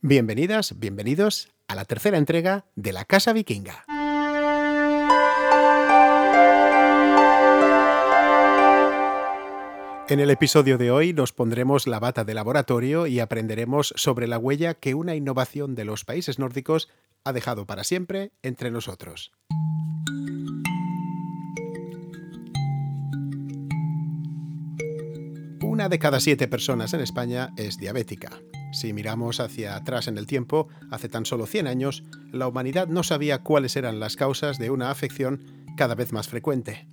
Bienvenidas, bienvenidos a la tercera entrega de La Casa Vikinga. En el episodio de hoy nos pondremos la bata de laboratorio y aprenderemos sobre la huella que una innovación de los países nórdicos ha dejado para siempre entre nosotros. Una de cada siete personas en España es diabética. Si miramos hacia atrás en el tiempo, hace tan solo 100 años, la humanidad no sabía cuáles eran las causas de una afección cada vez más frecuente.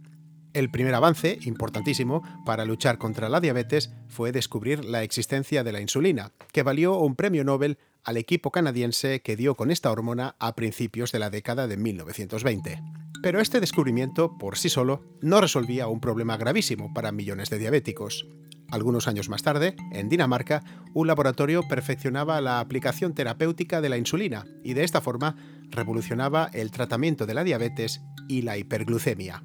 El primer avance, importantísimo, para luchar contra la diabetes fue descubrir la existencia de la insulina, que valió un premio Nobel al equipo canadiense que dio con esta hormona a principios de la década de 1920. Pero este descubrimiento, por sí solo, no resolvía un problema gravísimo para millones de diabéticos. Algunos años más tarde, en Dinamarca, un laboratorio perfeccionaba la aplicación terapéutica de la insulina y de esta forma revolucionaba el tratamiento de la diabetes y la hiperglucemia.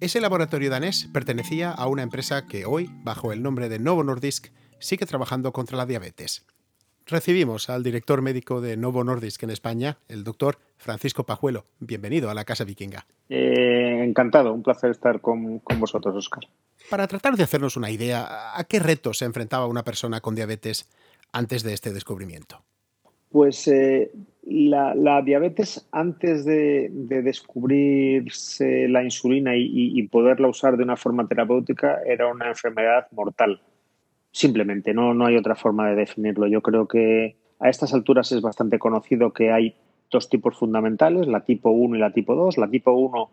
Ese laboratorio danés pertenecía a una empresa que hoy, bajo el nombre de Novo Nordisk, sigue trabajando contra la diabetes. Recibimos al director médico de Novo Nordisk en España, el doctor Francisco Pajuelo. Bienvenido a la Casa Vikinga. Eh, encantado, un placer estar con, con vosotros, Oscar. Para tratar de hacernos una idea, ¿a qué retos se enfrentaba una persona con diabetes antes de este descubrimiento? Pues eh, la, diabetes, antes de, descubrirse la insulina y, poderla usar de una forma terapéutica, era una enfermedad mortal. Simplemente, no, no hay otra forma de definirlo. Yo creo que a estas alturas es bastante conocido que hay dos tipos fundamentales, la tipo 1 y la tipo 2. La tipo 1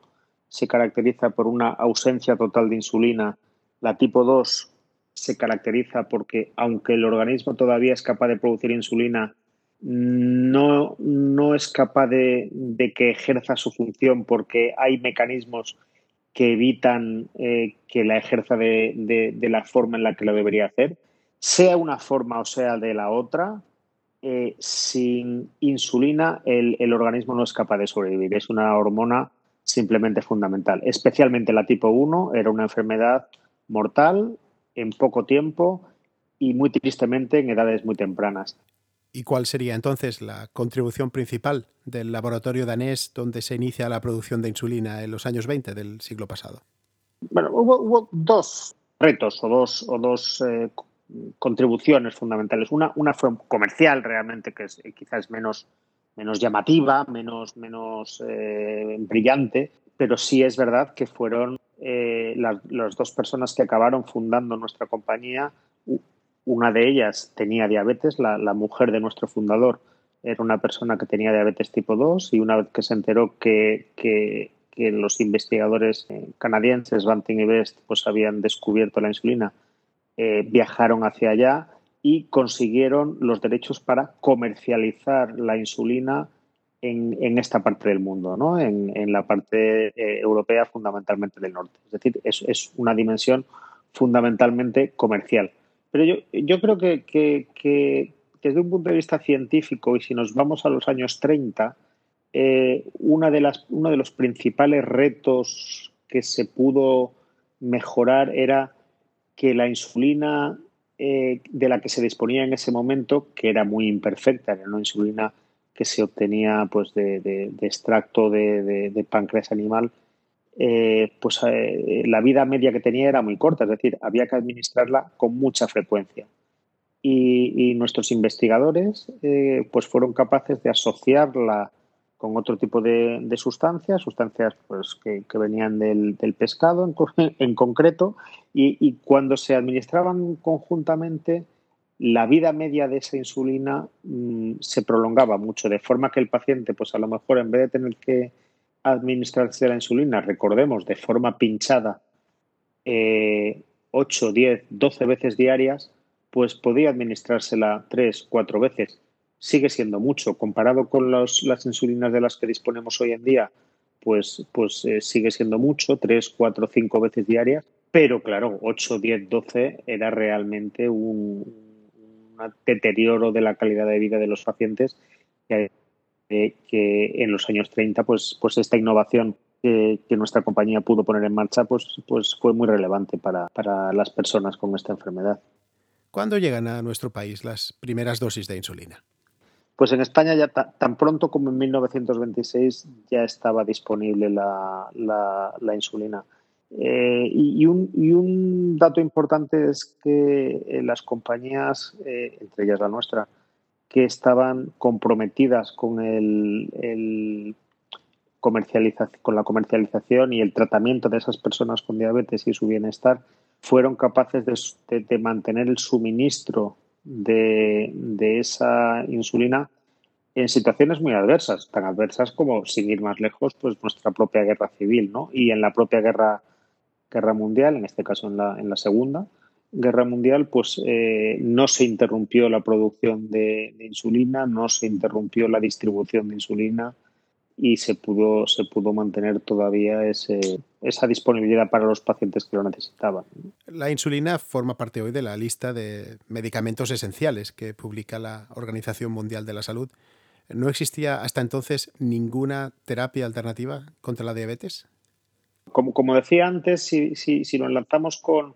se caracteriza por una ausencia total de insulina. La tipo 2 se caracteriza porque, aunque el organismo todavía es capaz de producir insulina, no, no es capaz de, que ejerza su función porque hay mecanismos que evitan eh, que la ejerza de, la forma en la que lo debería hacer, sea una forma o sea de la otra, eh, sin insulina el, el, organismo no es capaz de sobrevivir. Es una hormona simplemente fundamental. Especialmente la tipo 1 era una enfermedad mortal en poco tiempo y muy tristemente en edades muy tempranas. ¿Y cuál sería entonces la contribución principal del laboratorio danés donde se inicia la producción de insulina en los años 20 del siglo pasado? Bueno, hubo, dos retos o dos, o dos eh, contribuciones fundamentales. Una, una fue comercial realmente, que es, quizás menos menos llamativa, menos, menos eh, brillante, pero sí es verdad que fueron eh, las, dos personas que acabaron fundando nuestra compañía. Una de ellas tenía diabetes, la, mujer de nuestro fundador era una persona que tenía diabetes tipo 2 y una vez que se enteró que, que, los investigadores eh, canadienses, Banting y Best, pues habían descubierto la insulina, viajaron hacia allá y consiguieron los derechos para comercializar la insulina en, esta parte del mundo, ¿no? en, la parte eh, europea fundamentalmente del norte. Es decir, es, una dimensión fundamentalmente comercial. Pero yo, yo creo que, desde un punto de vista científico, y si nos vamos a los años 30, eh, una de las, uno de los principales retos que se pudo mejorar era que la insulina eh, de la que se disponía en ese momento, que era muy imperfecta, era una insulina que se obtenía pues, de, extracto de, páncreas animal, eh, pues eh, la vida media que tenía era muy corta, es decir, había que administrarla con mucha frecuencia. Y, nuestros investigadores pues fueron capaces de asociarla con otro tipo de, sustancias, sustancias pues, que, venían del, pescado en, concreto, y, cuando se administraban conjuntamente, la vida media de esa insulina mm, se prolongaba mucho, de forma que el paciente, pues a lo mejor en vez de tener que administrarse la insulina, recordemos, de forma pinchada, 8, 10, 12 veces diarias, pues podía administrársela 3, 4 veces sigue siendo mucho. Comparado con las insulinas de las que disponemos hoy en día, pues, pues eh, sigue siendo mucho, 3, 4, 5 veces diarias. Pero claro, 8, 10, 12 era realmente un, deterioro de la calidad de vida de los pacientes que, en los años 30 pues, pues esta innovación que, nuestra compañía pudo poner en marcha pues, pues fue muy relevante para, para las personas con esta enfermedad. ¿Cuándo llegan a nuestro país las primeras dosis de insulina? Pues en España ya tan pronto como en 1926 ya estaba disponible la, insulina. Eh, y, un, dato importante es que eh, las compañías, eh, entre ellas la nuestra, que estaban comprometidas con la comercialización y el tratamiento de esas personas con diabetes y su bienestar, fueron capaces de, mantener el suministro de, esa insulina en situaciones muy adversas, tan adversas como, sin ir más lejos, pues nuestra propia guerra civil, ¿no? Y en la propia guerra, guerra mundial, en este caso en la, en la segunda guerra mundial, pues eh, no se interrumpió la producción de, insulina, no se interrumpió la distribución de insulina, y se pudo, se pudo mantener todavía ese, esa disponibilidad para los pacientes que lo necesitaban. La insulina forma parte hoy de la lista de medicamentos esenciales que publica la Organización Mundial de la Salud. ¿No existía hasta entonces ninguna terapia alternativa contra la diabetes? Como, como decía antes, si, si, si nos lanzamos con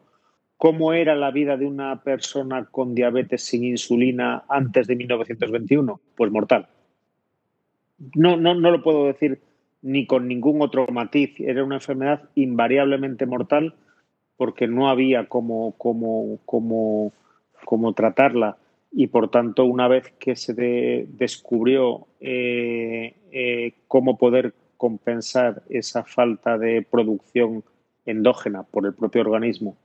cómo era la vida de una persona con diabetes sin insulina antes de 1921, pues mortal no, no, no lo puedo decir ni con ningún otro matiz. Era una enfermedad invariablemente mortal porque no había cómo, cómo, cómo, cómo tratarla. Y por tanto, una vez que se descubrió eh, eh, cómo poder compensar esa falta de producción endógena por el propio organismo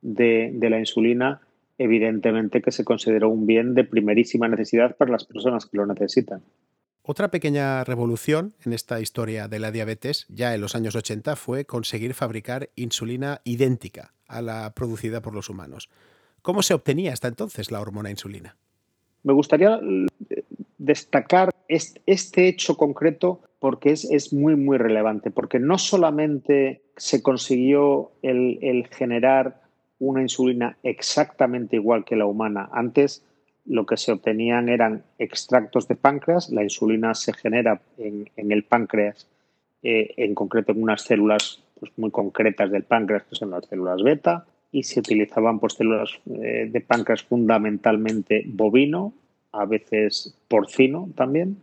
de, de la insulina, evidentemente que se consideró un bien de primerísima necesidad para las personas que lo necesitan. Otra pequeña revolución en esta historia de la diabetes, ya en los años 80, fue conseguir fabricar insulina idéntica a la producida por los humanos. ¿Cómo se obtenía hasta entonces la hormona insulina? Me gustaría eh, destacar este hecho concreto porque es, muy, muy relevante, porque no solamente se consiguió el, el generar una insulina exactamente igual que la humana. Antes lo que se obtenían eran extractos de páncreas. La insulina se genera en, el páncreas, eh, en concreto en unas células pues, muy concretas del páncreas, que son las células beta, y se utilizaban pues, células eh, de páncreas fundamentalmente bovino, a veces porcino también.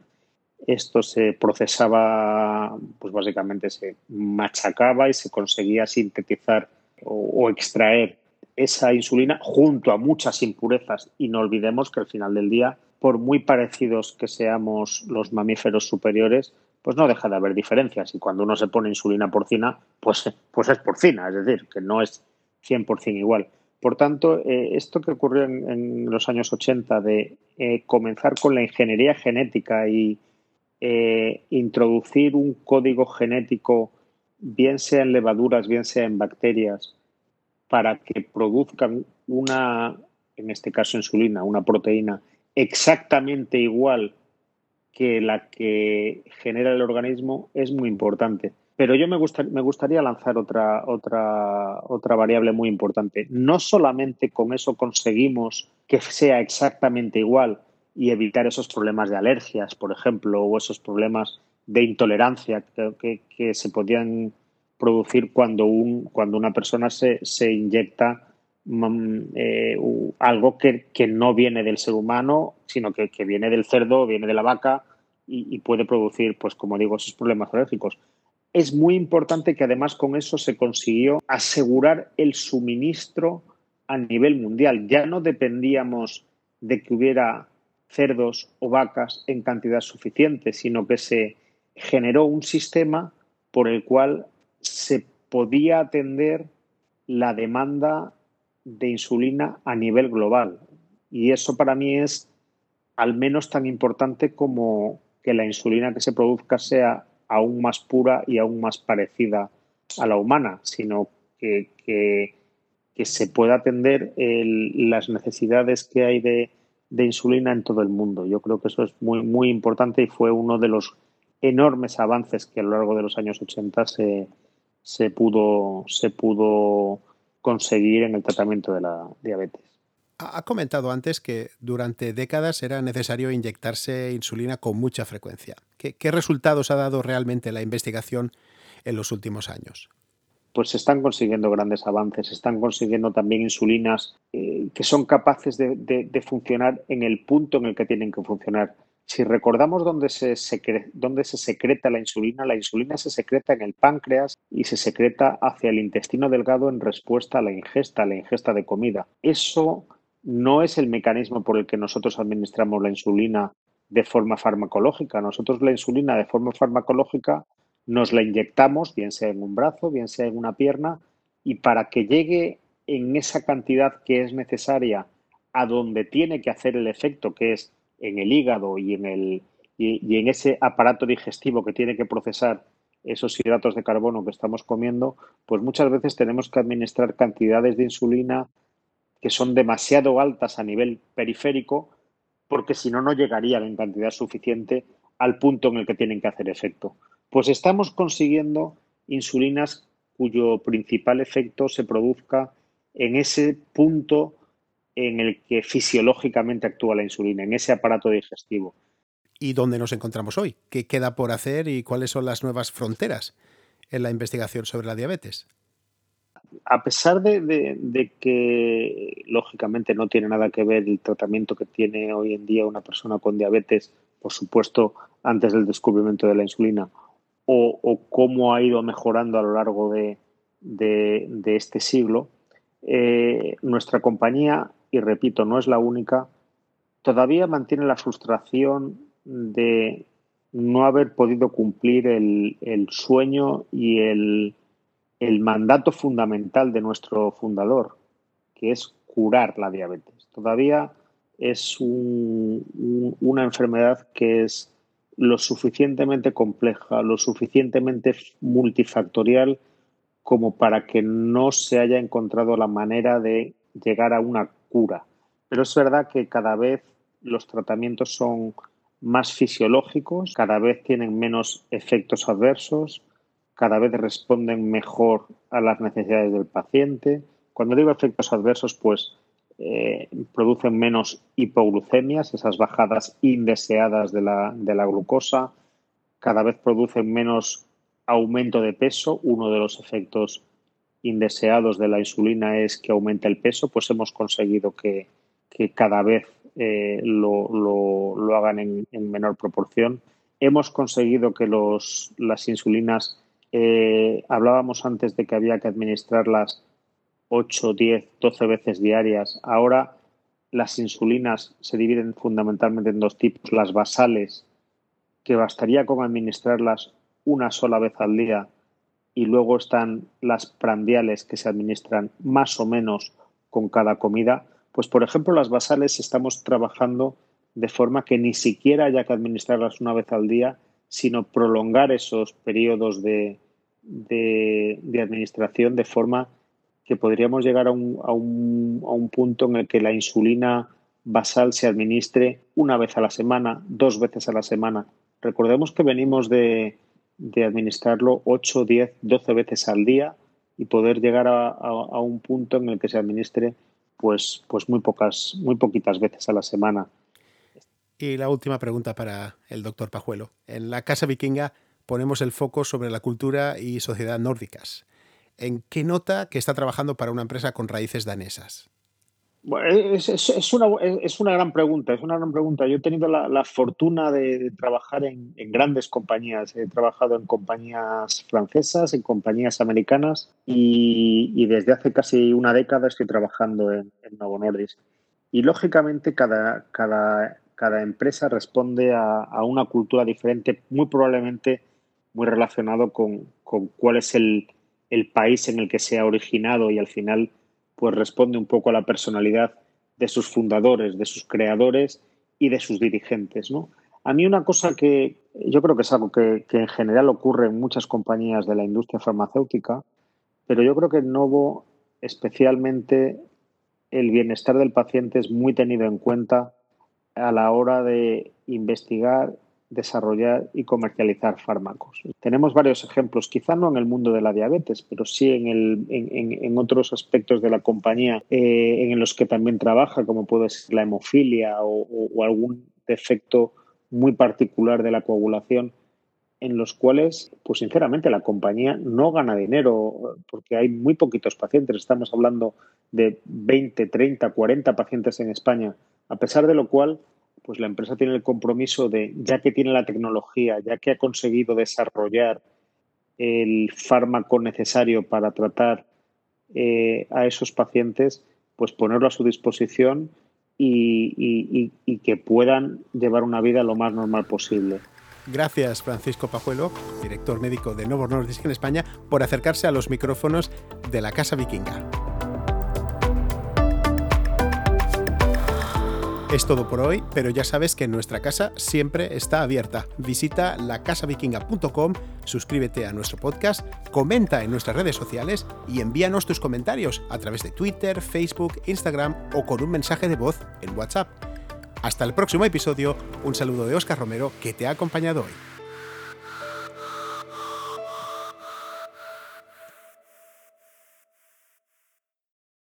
Esto se procesaba, pues básicamente se machacaba y se conseguía sintetizar o extraer esa insulina junto a muchas impurezas y no olvidemos que al final del día, por muy parecidos que seamos los mamíferos superiores, pues no deja de haber diferencias y cuando uno se pone insulina porcina, pues, pues es porcina, es decir, que no es 100% igual. Por tanto, eh, esto que ocurrió en, los años 80 de eh, comenzar con la ingeniería genética y eh, introducir un código genético, bien sea en levaduras, bien sea en bacterias, para que produzcan una, en este caso insulina, una proteína exactamente igual que la que genera el organismo es muy importante. Pero yo me, me gustaría lanzar otra, otra, otra variable muy importante. No solamente con eso conseguimos que sea exactamente igual y evitar esos problemas de alergias, por ejemplo, o esos problemas de intolerancia que, que se podían producir cuando, un, cuando una persona se, se inyecta mm, eh, algo que, que, no viene del ser humano, sino que, que viene del cerdo, viene de la vaca y, y, puede producir, pues como digo, esos problemas alérgicos. Es muy importante que además con eso se consiguió asegurar el suministro a nivel mundial. Ya no dependíamos de que hubiera cerdos o vacas en cantidad suficiente, sino que se generó un sistema por el cual se podía atender la demanda de insulina a nivel global. Y eso para mí es al menos tan importante como que la insulina que se produzca sea aún más pura y aún más parecida a la humana, sino que, se pueda atender las necesidades que hay de, de, insulina en todo el mundo. Yo creo que eso es muy, muy importante y fue uno de los enormes avances que a lo largo de los años 80 se, se pudo, se pudo conseguir en el tratamiento de la diabetes. Ha comentado antes que durante décadas era necesario inyectarse insulina con mucha frecuencia. ¿Qué, resultados ha dado realmente la investigación en los últimos años? Pues se están consiguiendo grandes avances, se están consiguiendo también insulinas eh, que son capaces de, funcionar en el punto en el que tienen que funcionar. Si recordamos dónde se, dónde se secreta la insulina, la insulina se secreta en el páncreas y se secreta hacia el intestino delgado en respuesta a la ingesta, a la ingesta de comida. Eso no es el mecanismo por el que nosotros administramos la insulina de forma farmacológica. Nosotros la insulina de forma farmacológica nos la inyectamos, bien sea en un brazo, bien sea en una pierna, y para que llegue en esa cantidad que es necesaria a donde tiene que hacer el efecto, que es en el hígado y en, el, y, en ese aparato digestivo que tiene que procesar esos hidratos de carbono que estamos comiendo, pues muchas veces tenemos que administrar cantidades de insulina que son demasiado altas a nivel periférico, porque si no, no llegarían en cantidad suficiente al punto en el que tienen que hacer efecto. Pues estamos consiguiendo insulinas cuyo principal efecto se produzca en ese punto en el que fisiológicamente actúa la insulina, en ese aparato digestivo. ¿Y dónde nos encontramos hoy? ¿Qué queda por hacer y cuáles son las nuevas fronteras en la investigación sobre la diabetes? A pesar de, que, lógicamente, no tiene nada que ver el tratamiento que tiene hoy en día una persona con diabetes, por supuesto, antes del descubrimiento de la insulina, o, cómo ha ido mejorando a lo largo de, este siglo, eh, nuestra compañía, y repito, no es la única, todavía mantiene la frustración de no haber podido cumplir el, sueño y el, mandato fundamental de nuestro fundador, que es curar la diabetes. Todavía es una enfermedad que es lo suficientemente compleja, lo suficientemente multifactorial como para que no se haya encontrado la manera de llegar a una Pero es verdad que cada vez los tratamientos son más fisiológicos, cada vez tienen menos efectos adversos, cada vez responden mejor a las necesidades del paciente. Cuando digo efectos adversos, pues eh, producen menos hipoglucemias, esas bajadas indeseadas de la, de la glucosa, cada vez producen menos aumento de peso. Uno de los efectos indeseados de la insulina es que aumenta el peso, pues hemos conseguido que, cada vez eh, lo, hagan en, menor proporción. Hemos conseguido que los, las insulinas, eh, hablábamos antes de que había que administrarlas 8, 10, 12 veces diarias. Ahora las insulinas se dividen fundamentalmente en dos tipos, las basales, que bastaría con administrarlas una sola vez al día, y luego están las prandiales que se administran más o menos con cada comida. Pues, por ejemplo, las basales estamos trabajando de forma que ni siquiera haya que administrarlas una vez al día, sino prolongar esos periodos de, de, administración de forma que podríamos llegar a un, a, un, a un punto en el que la insulina basal se administre una vez a la semana, dos veces a la semana. Recordemos que venimos de, de administrarlo 8, 10, 12 veces al día y poder llegar a, a, un punto en el que se administre pues, pues muy pocas, muy poquitas veces a la semana. Y la última pregunta para el doctor Pajuelo. En la Casa Vikinga ponemos el foco sobre la cultura y sociedad nórdicas. ¿En qué nota que está trabajando para una empresa con raíces danesas? Es, una, es, una, gran pregunta, es una gran pregunta. Yo he tenido la, fortuna de, trabajar en, grandes compañías. He trabajado en compañías francesas, en compañías americanas y, desde hace casi una década estoy trabajando en, en Novo Nordisk. Y lógicamente cada, cada, cada empresa responde a, a, una cultura diferente, muy probablemente muy relacionado con, con cuál es el, el país en el que se ha originado y al final pues responde un poco a la personalidad de sus fundadores, de sus creadores y de sus dirigentes. ¿no? A mí una cosa que yo creo que es algo que, en general ocurre en muchas compañías de la industria farmacéutica, pero yo creo que en Novo especialmente el bienestar del paciente es muy tenido en cuenta a la hora de investigar desarrollar y comercializar fármacos. Tenemos varios ejemplos, quizá no en el mundo de la diabetes, pero sí en, el, otros aspectos de la compañía eh, en los que también trabaja, como puede ser la hemofilia o, algún defecto muy particular de la coagulación en los cuales, pues sinceramente, la compañía no gana dinero porque hay muy poquitos pacientes. Estamos hablando de 20, 30, 40 pacientes en España, a pesar de lo cual pues la empresa tiene el compromiso de, ya que tiene la tecnología, ya que ha conseguido desarrollar el fármaco necesario para tratar eh, a esos pacientes, pues ponerlo a su disposición y, y, que puedan llevar una vida lo más normal posible. Gracias, Francisco Pajuelo, director médico de Novo Nordisk en España, por acercarse a los micrófonos de la Casa Vikinga. Es todo por hoy, pero ya sabes que nuestra casa siempre está abierta. Visita lacasavikinga.com, suscríbete a nuestro podcast, comenta en nuestras redes sociales y envíanos tus comentarios a través de Twitter, Facebook, Instagram o con un mensaje de voz en WhatsApp. Hasta el próximo episodio, un saludo de Oscar Romero que te ha acompañado hoy.